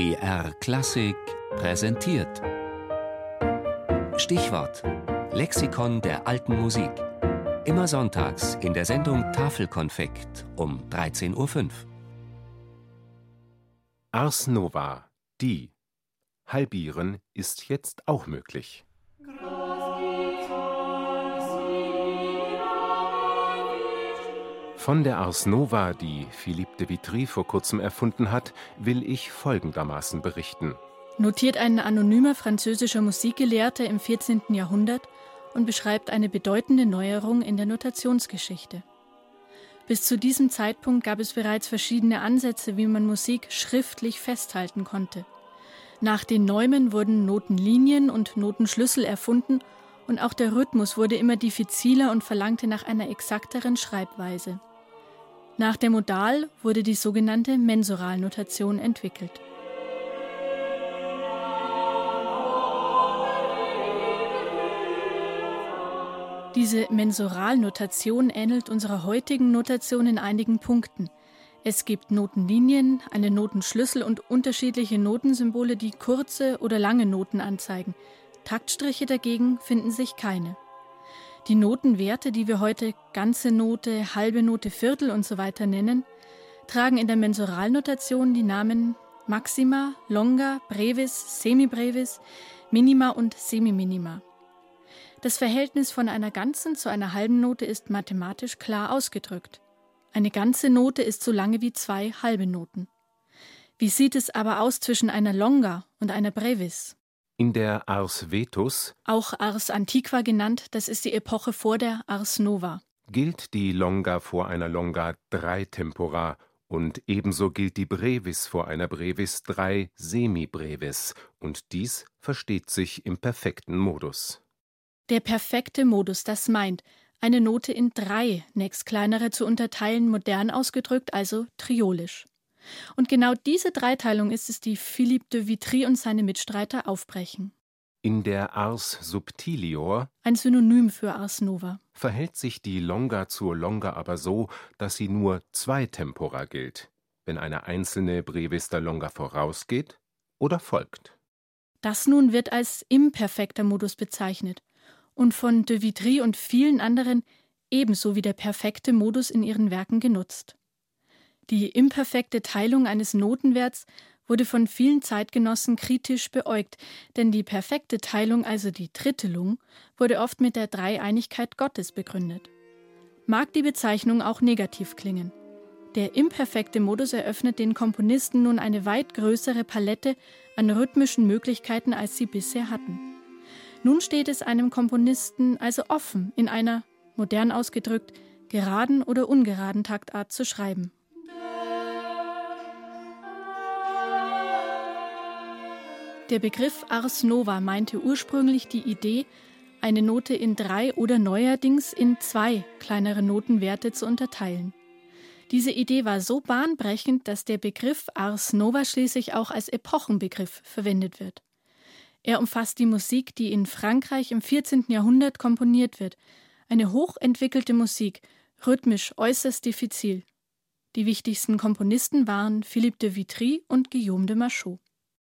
BR Klassik präsentiert. Stichwort: Lexikon der alten Musik. Immer sonntags in der Sendung Tafelkonfekt um 13.05 Uhr. Ars Nova, die. Halbieren ist jetzt auch möglich. Von der Ars Nova, die Philippe de Vitry vor kurzem erfunden hat, will ich folgendermaßen berichten. Notiert ein anonymer französischer Musikgelehrter im 14. Jahrhundert und beschreibt eine bedeutende Neuerung in der Notationsgeschichte. Bis zu diesem Zeitpunkt gab es bereits verschiedene Ansätze, wie man Musik schriftlich festhalten konnte. Nach den Neumen wurden Notenlinien und Notenschlüssel erfunden und auch der Rhythmus wurde immer diffiziler und verlangte nach einer exakteren Schreibweise. Nach der Modal wurde die sogenannte Mensuralnotation entwickelt. Diese Mensuralnotation ähnelt unserer heutigen Notation in einigen Punkten. Es gibt Notenlinien, einen Notenschlüssel und unterschiedliche Notensymbole, die kurze oder lange Noten anzeigen. Taktstriche dagegen finden sich keine. Die Notenwerte, die wir heute ganze Note, halbe Note, Viertel und so weiter nennen, tragen in der Mensuralnotation die Namen Maxima, Longa, Brevis, Semibrevis, Minima und Semiminima. Das Verhältnis von einer ganzen zu einer halben Note ist mathematisch klar ausgedrückt. Eine ganze Note ist so lange wie zwei halbe Noten. Wie sieht es aber aus zwischen einer Longa und einer Brevis? In der Ars Vetus, auch Ars Antiqua genannt, das ist die Epoche vor der Ars Nova, gilt die Longa vor einer Longa drei Tempora und ebenso gilt die Brevis vor einer Brevis drei Semibrevis und dies versteht sich im perfekten Modus. Der perfekte Modus, das meint, eine Note in drei nächstkleinere zu unterteilen, modern ausgedrückt, also triolisch. Und genau diese Dreiteilung ist es, die Philippe de Vitry und seine Mitstreiter aufbrechen. In der Ars Subtilior, ein Synonym für Ars Nova, verhält sich die Longa zur Longa aber so, dass sie nur zwei Tempora gilt, wenn eine einzelne Brevis der Longa vorausgeht oder folgt. Das nun wird als imperfekter Modus bezeichnet und von de Vitry und vielen anderen ebenso wie der perfekte Modus in ihren Werken genutzt. Die imperfekte Teilung eines Notenwerts wurde von vielen Zeitgenossen kritisch beäugt, denn die perfekte Teilung, also die Drittelung, wurde oft mit der Dreieinigkeit Gottes begründet. Mag die Bezeichnung auch negativ klingen. Der imperfekte Modus eröffnet den Komponisten nun eine weit größere Palette an rhythmischen Möglichkeiten, als sie bisher hatten. Nun steht es einem Komponisten also offen, in einer, modern ausgedrückt, geraden oder ungeraden Taktart zu schreiben. Der Begriff Ars Nova meinte ursprünglich die Idee, eine Note in drei oder neuerdings in zwei kleinere Notenwerte zu unterteilen. Diese Idee war so bahnbrechend, dass der Begriff Ars Nova schließlich auch als Epochenbegriff verwendet wird. Er umfasst die Musik, die in Frankreich im 14. Jahrhundert komponiert wird, eine hochentwickelte Musik, rhythmisch äußerst diffizil. Die wichtigsten Komponisten waren Philippe de Vitry und Guillaume de Machaut.